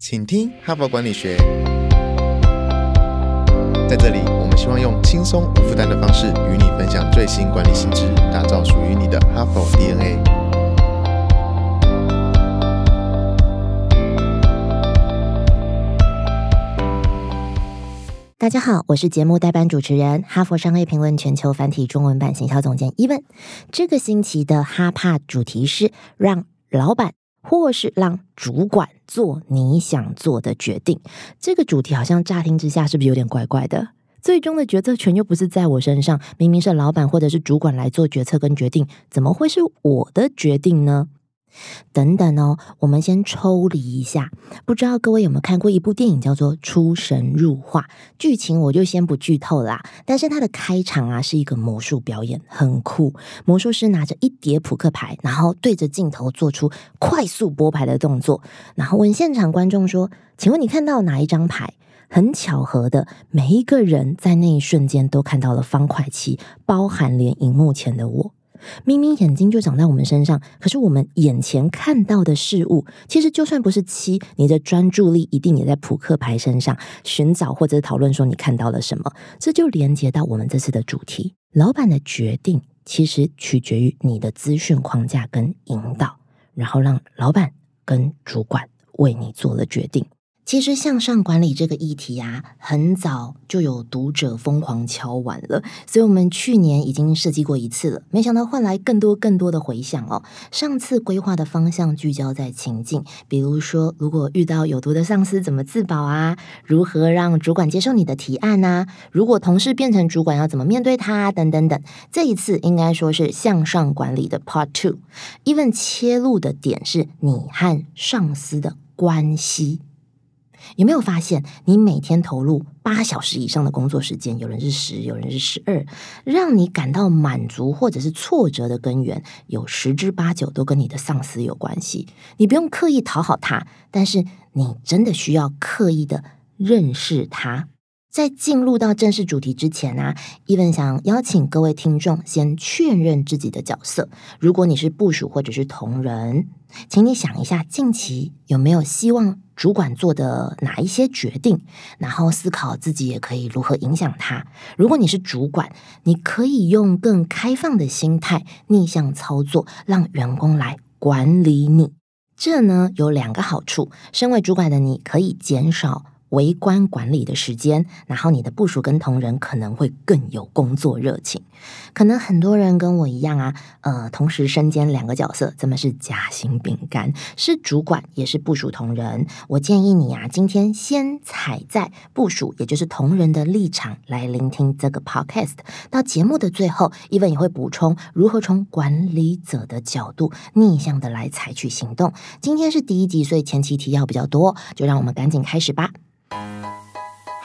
请听哈佛管理学。在这里，我们希望用轻松无负担的方式与你分享最新管理新知，打造属于你的哈佛 DNA。大家好，我是节目代班主持人，哈佛商业评论全球繁体中文版行销总监伊文。这个星期的哈帕主题是让老板或是让主管做你想做的决定。这个主题好像乍听之下是不是有点怪怪的？最终的决策权又不是在我身上，明明是老板或者是主管来做决策跟决定，怎么会是我的决定呢？等等哦，我们先抽离一下。不知道各位有没有看过一部电影，叫做《出神入化》。剧情我就先不剧透啦。但是它的开场啊，是一个魔术表演，很酷。魔术师拿着一叠扑克牌，然后对着镜头做出快速拨牌的动作，然后问现场观众说：“请问你看到哪一张牌？”很巧合的，每一个人在那一瞬间都看到了方块七，包含连荧幕前的我。明明眼睛就长在我们身上，可是我们眼前看到的事物，其实就算不是七，你的专注力一定也在扑克牌身上寻找或者讨论说你看到了什么。这就连接到我们这次的主题：老板的决定其实取决于你的资讯框架跟引导，然后让老板跟主管为你做了决定。其实向上管理这个议题啊，很早就有读者疯狂敲完了，所以我们去年已经设计过一次了，没想到换来更多更多的回响哦。上次规划的方向聚焦在情境，比如说如果遇到有毒的上司怎么自保啊？如何让主管接受你的提案啊？如果同事变成主管要怎么面对他？等等等。这一次应该说是向上管理的 Part Two，even 切入的点是你和上司的关系。有没有发现，你每天投入八小时以上的工作时间，有人是十，有人是十二，让你感到满足或者是挫折的根源，有十之八九都跟你的上司有关系。你不用刻意讨好他，但是你真的需要刻意的认识他。在进入到正式主题之前呢，伊文想邀请各位听众先确认自己的角色。如果你是部属或者是同仁，请你想一下，近期有没有希望主管做的哪一些决定，然后思考自己也可以如何影响他。如果你是主管，你可以用更开放的心态逆向操作，让员工来管理你。这呢有两个好处：身为主管的你可以减少。围观管理的时间，然后你的部署跟同仁可能会更有工作热情。可能很多人跟我一样啊，呃，同时身兼两个角色，怎么是夹心饼干？是主管也是部署同仁。我建议你啊，今天先踩在部署，也就是同仁的立场来聆听这个 podcast。到节目的最后，伊文也会补充如何从管理者的角度逆向的来采取行动。今天是第一集，所以前期提要比较多，就让我们赶紧开始吧。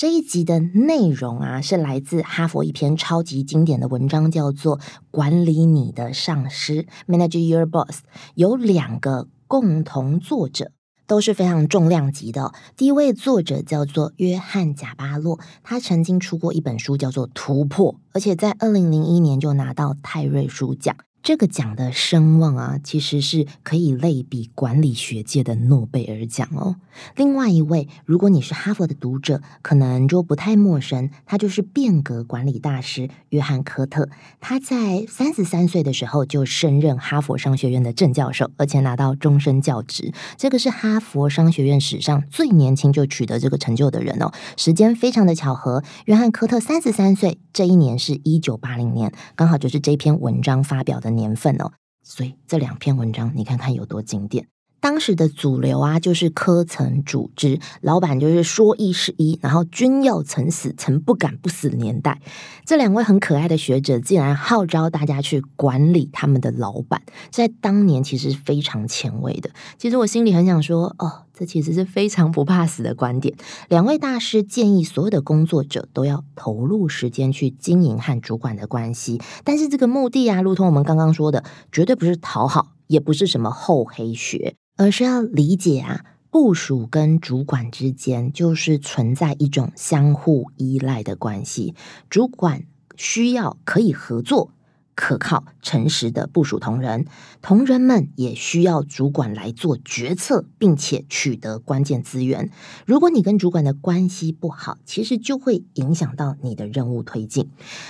这一集的内容啊，是来自哈佛一篇超级经典的文章，叫做《管理你的上司》（Manage Your Boss），有两个共同作者。都是非常重量级的。第一位作者叫做约翰贾巴洛，他曾经出过一本书叫做《突破》，而且在二零零一年就拿到泰瑞书奖。这个奖的声望啊，其实是可以类比管理学界的诺贝尔奖哦。另外一位，如果你是哈佛的读者，可能就不太陌生，他就是变革管理大师约翰科特。他在三十三岁的时候就升任哈佛商学院的正教授，而且拿到终身教职。这个是哈佛商学院史上最年轻就取得这个成就的人哦。时间非常的巧合，约翰科特三十三岁，这一年是一九八零年，刚好就是这篇文章发表的。年份哦，所以这两篇文章你看看有多经典。当时的主流啊，就是科层组织，老板就是说一是一，然后君要臣死，臣不敢不死的年代。这两位很可爱的学者，竟然号召大家去管理他们的老板，在当年其实是非常前卫的。其实我心里很想说，哦，这其实是非常不怕死的观点。两位大师建议所有的工作者都要投入时间去经营和主管的关系，但是这个目的啊，如同我们刚刚说的，绝对不是讨好，也不是什么厚黑学。而是要理解啊，部署跟主管之间就是存在一种相互依赖的关系，主管需要可以合作。可靠、诚实的部署同仁，同仁们也需要主管来做决策，并且取得关键资源。如果你跟主管的关系不好，其实就会影响到你的任务推进。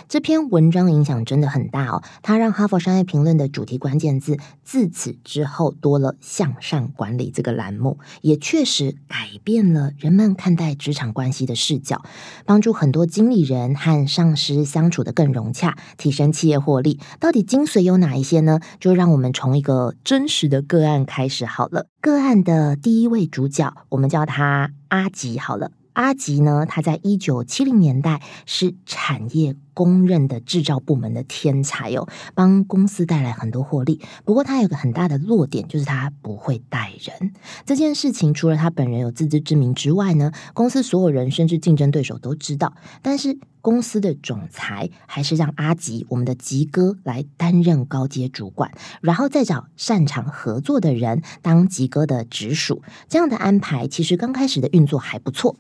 这篇文章影响真的很大哦，它让哈佛商业评论的主题关键字自此之后多了“向上管理”这个栏目，也确实改变了人们看待职场关系的视角，帮助很多经理人和上司相处的更融洽，提升企业获利。到底精髓有哪一些呢？就让我们从一个真实的个案开始好了。个案的第一位主角，我们叫他阿吉好了。阿吉呢，他在一九七零年代是产业。公认的制造部门的天才哦，帮公司带来很多获利。不过他有个很大的弱点，就是他不会带人。这件事情除了他本人有自知之明之外呢，公司所有人甚至竞争对手都知道。但是公司的总裁还是让阿吉，我们的吉哥来担任高阶主管，然后再找擅长合作的人当吉哥的直属。这样的安排其实刚开始的运作还不错，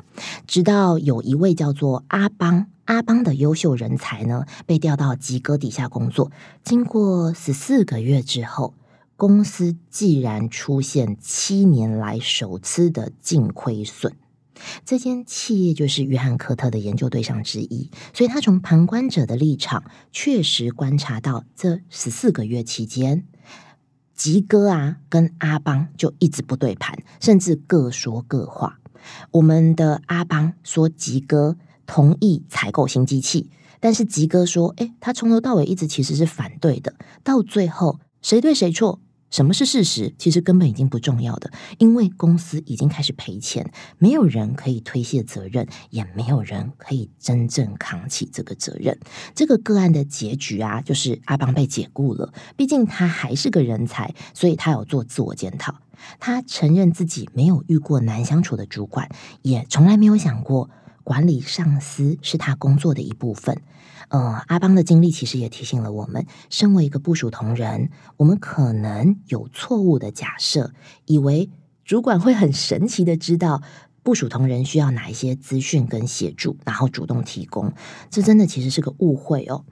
直到有一位叫做阿邦。阿邦的优秀人才呢，被调到吉哥底下工作。经过十四个月之后，公司既然出现七年来首次的净亏损。这间企业就是约翰科特的研究对象之一，所以他从旁观者的立场，确实观察到这十四个月期间，吉哥啊跟阿邦就一直不对盘，甚至各说各话。我们的阿邦说吉哥。同意采购新机器，但是吉哥说：“哎，他从头到尾一直其实是反对的。到最后，谁对谁错，什么是事实，其实根本已经不重要的，因为公司已经开始赔钱，没有人可以推卸责任，也没有人可以真正扛起这个责任。这个个案的结局啊，就是阿邦被解雇了。毕竟他还是个人才，所以他有做自我检讨。他承认自己没有遇过难相处的主管，也从来没有想过。”管理上司是他工作的一部分。呃，阿邦的经历其实也提醒了我们，身为一个部署同仁，我们可能有错误的假设，以为主管会很神奇的知道部署同仁需要哪一些资讯跟协助，然后主动提供。这真的其实是个误会哦。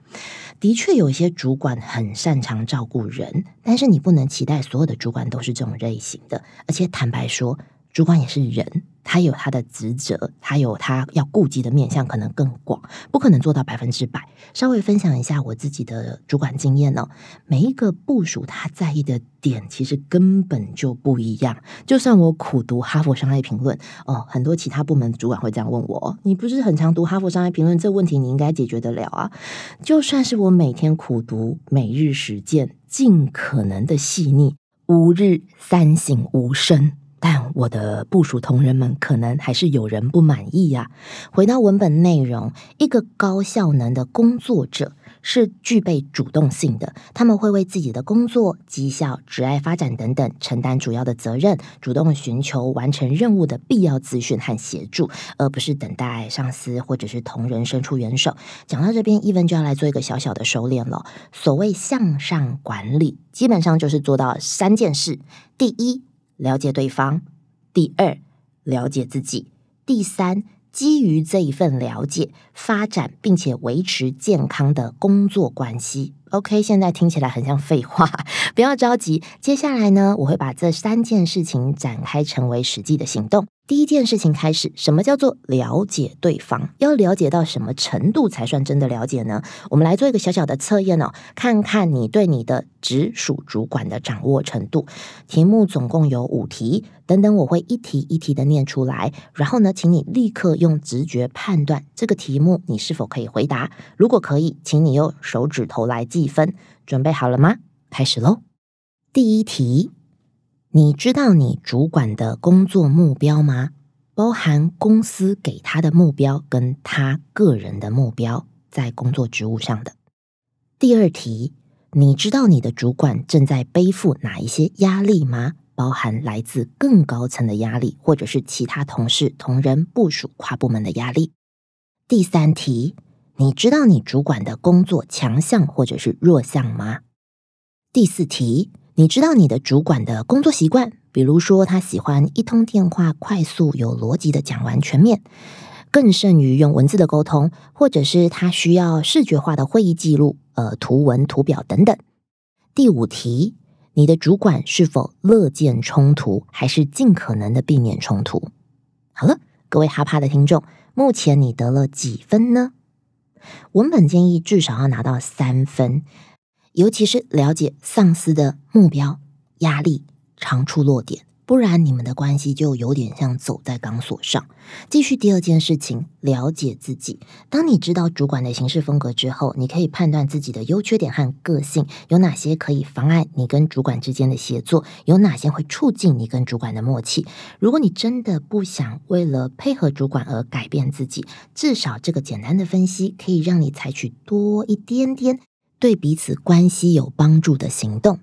的确，有一些主管很擅长照顾人，但是你不能期待所有的主管都是这种类型的。而且坦白说，主管也是人。他有他的职责，他有他要顾及的面向，可能更广，不可能做到百分之百。稍微分享一下我自己的主管经验哦。每一个部署他在意的点，其实根本就不一样。就算我苦读哈佛商业评论哦，很多其他部门主管会这样问我：“你不是很常读哈佛商业评论？这问题你应该解决得了啊？”就算是我每天苦读，每日实践，尽可能的细腻，吾日三省吾身。但我的部署同仁们可能还是有人不满意呀。回到文本内容，一个高效能的工作者是具备主动性的，他们会为自己的工作、绩效、职业发展等等承担主要的责任，主动寻求完成任务的必要资讯和协助，而不是等待上司或者是同仁伸出援手。讲到这边，伊文就要来做一个小小的收敛了。所谓向上管理，基本上就是做到三件事：第一。了解对方，第二，了解自己，第三，基于这一份了解，发展并且维持健康的工作关系，OK，现在听起来很像废话，不要着急。接下来呢，我会把这三件事情展开成为实际的行动。第一件事情开始，什么叫做了解对方？要了解到什么程度才算真的了解呢？我们来做一个小小的测验哦，看看你对你的直属主管的掌握程度。题目总共有五题，等等我会一题一题的念出来，然后呢，请你立刻用直觉判断这个题目你是否可以回答。如果可以，请你用手指头来记计分。准备好了吗？开始喽！第一题。你知道你主管的工作目标吗？包含公司给他的目标跟他个人的目标，在工作职务上的。第二题，你知道你的主管正在背负哪一些压力吗？包含来自更高层的压力，或者是其他同事、同仁、部署、跨部门的压力。第三题，你知道你主管的工作强项或者是弱项吗？第四题。你知道你的主管的工作习惯，比如说他喜欢一通电话快速有逻辑的讲完全面，更胜于用文字的沟通，或者是他需要视觉化的会议记录，呃，图文、图表等等。第五题，你的主管是否乐见冲突，还是尽可能的避免冲突？好了，各位哈帕的听众，目前你得了几分呢？文本建议至少要拿到三分。尤其是了解丧司的目标、压力、长处、弱点，不然你们的关系就有点像走在钢索上。继续第二件事情，了解自己。当你知道主管的行事风格之后，你可以判断自己的优缺点和个性，有哪些可以妨碍你跟主管之间的协作，有哪些会促进你跟主管的默契。如果你真的不想为了配合主管而改变自己，至少这个简单的分析可以让你采取多一点点。对彼此关系有帮助的行动，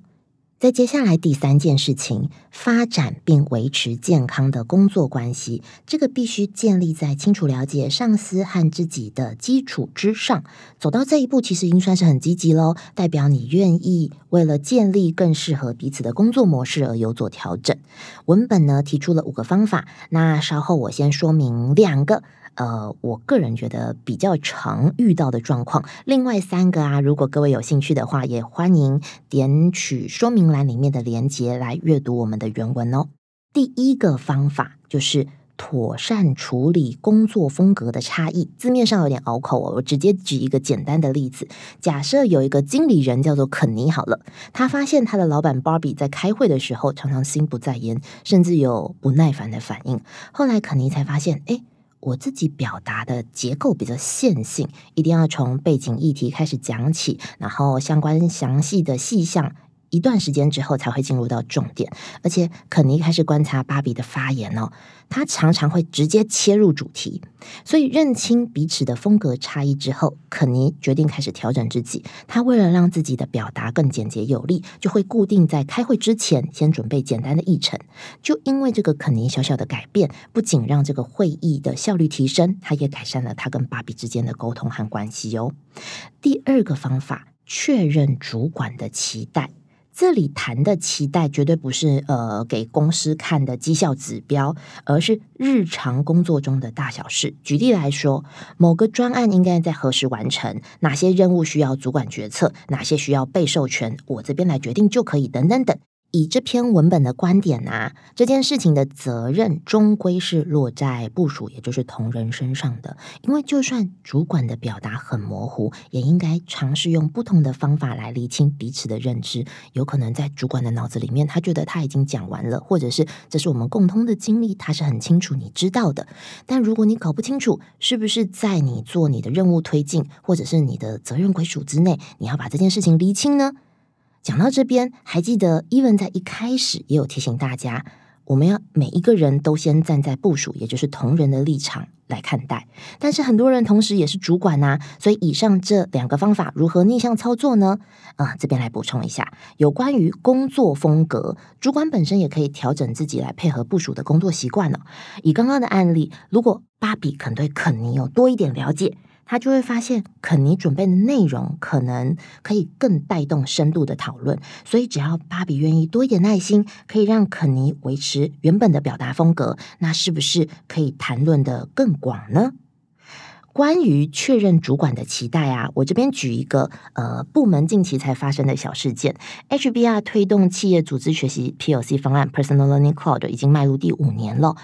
在接下来第三件事情，发展并维持健康的工作关系，这个必须建立在清楚了解上司和自己的基础之上。走到这一步，其实已经算是很积极喽，代表你愿意为了建立更适合彼此的工作模式而有所调整。文本呢提出了五个方法，那稍后我先说明两个。呃，我个人觉得比较常遇到的状况，另外三个啊，如果各位有兴趣的话，也欢迎点取说明栏里面的连接来阅读我们的原文哦。第一个方法就是妥善处理工作风格的差异，字面上有点拗口哦，我直接举一个简单的例子，假设有一个经理人叫做肯尼，好了，他发现他的老板芭比在开会的时候常常心不在焉，甚至有不耐烦的反应，后来肯尼才发现，哎。我自己表达的结构比较线性，一定要从背景议题开始讲起，然后相关详细的细项。一段时间之后才会进入到重点，而且肯尼开始观察芭比的发言哦，他常常会直接切入主题，所以认清彼此的风格差异之后，肯尼决定开始调整自己。他为了让自己的表达更简洁有力，就会固定在开会之前先准备简单的议程。就因为这个肯尼小小的改变，不仅让这个会议的效率提升，他也改善了他跟芭比之间的沟通和关系哦。第二个方法，确认主管的期待。这里谈的期待绝对不是呃给公司看的绩效指标，而是日常工作中的大小事。举例来说，某个专案应该在何时完成？哪些任务需要主管决策？哪些需要被授权？我这边来决定就可以。等等等。以这篇文本的观点啊，这件事情的责任终归是落在部署，也就是同仁身上的。因为就算主管的表达很模糊，也应该尝试用不同的方法来厘清彼此的认知。有可能在主管的脑子里面，他觉得他已经讲完了，或者是这是我们共通的经历，他是很清楚你知道的。但如果你搞不清楚，是不是在你做你的任务推进，或者是你的责任归属之内，你要把这件事情厘清呢？讲到这边，还记得伊文在一开始也有提醒大家，我们要每一个人都先站在部署，也就是同仁的立场来看待。但是很多人同时也是主管呐，所以以上这两个方法如何逆向操作呢？啊，这边来补充一下，有关于工作风格，主管本身也可以调整自己来配合部署的工作习惯了。以刚刚的案例，如果芭比肯对肯尼有多一点了解。他就会发现，肯尼准备的内容可能可以更带动深度的讨论，所以只要芭比愿意多一点耐心，可以让肯尼维持原本的表达风格，那是不是可以谈论的更广呢？关于确认主管的期待啊，我这边举一个呃部门近期才发生的小事件。：HBR 推动企业组织学习 PLC 方案 Personal Learning Cloud 已经迈入第五年了，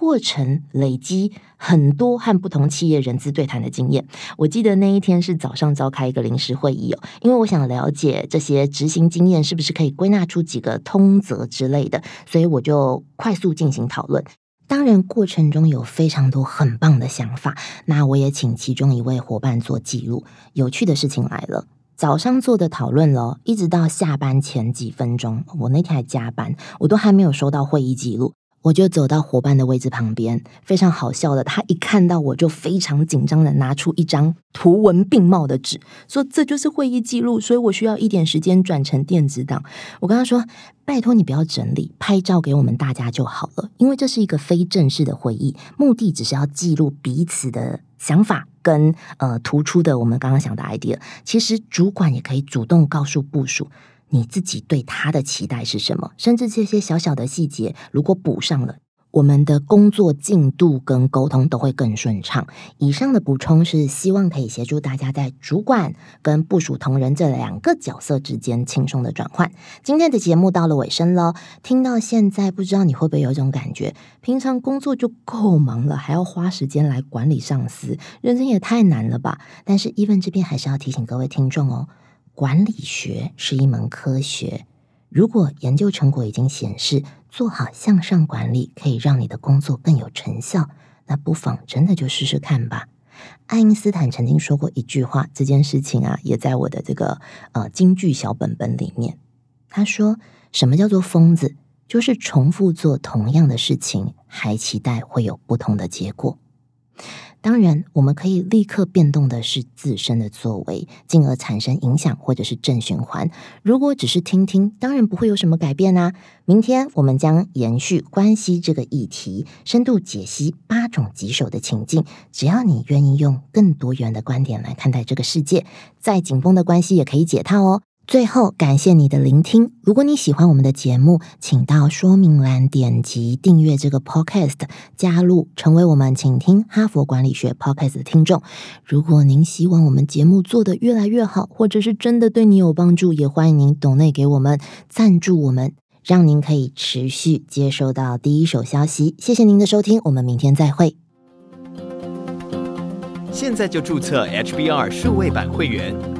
过程累积很多和不同企业人资对谈的经验。我记得那一天是早上召开一个临时会议哦，因为我想了解这些执行经验是不是可以归纳出几个通则之类的，所以我就快速进行讨论。当然，过程中有非常多很棒的想法，那我也请其中一位伙伴做记录。有趣的事情来了，早上做的讨论了，一直到下班前几分钟，我那天还加班，我都还没有收到会议记录。我就走到伙伴的位置旁边，非常好笑的，他一看到我就非常紧张的拿出一张图文并茂的纸，说这就是会议记录，所以我需要一点时间转成电子档。我跟他说，拜托你不要整理，拍照给我们大家就好了，因为这是一个非正式的会议，目的只是要记录彼此的想法跟呃突出的我们刚刚想的 idea。其实主管也可以主动告诉部署。你自己对他的期待是什么？甚至这些小小的细节，如果补上了，我们的工作进度跟沟通都会更顺畅。以上的补充是希望可以协助大家在主管跟部署同仁这两个角色之间轻松的转换。今天的节目到了尾声了，听到现在，不知道你会不会有一种感觉？平常工作就够忙了，还要花时间来管理上司，人生也太难了吧？但是 Even 这边还是要提醒各位听众哦。管理学是一门科学，如果研究成果已经显示做好向上管理可以让你的工作更有成效，那不妨真的就试试看吧。爱因斯坦曾经说过一句话，这件事情啊也在我的这个呃京剧小本本里面。他说：“什么叫做疯子？就是重复做同样的事情，还期待会有不同的结果。”当然，我们可以立刻变动的是自身的作为，进而产生影响或者是正循环。如果只是听听，当然不会有什么改变啊。明天我们将延续关系这个议题，深度解析八种棘手的情境。只要你愿意用更多元的观点来看待这个世界，再紧绷的关系也可以解套哦。最后，感谢你的聆听。如果你喜欢我们的节目，请到说明栏点击订阅这个 podcast，加入成为我们请听哈佛管理学 podcast 的听众。如果您希望我们节目做得越来越好，或者是真的对你有帮助，也欢迎您懂内给我们赞助我们，让您可以持续接收到第一手消息。谢谢您的收听，我们明天再会。现在就注册 HBR 数位版会员。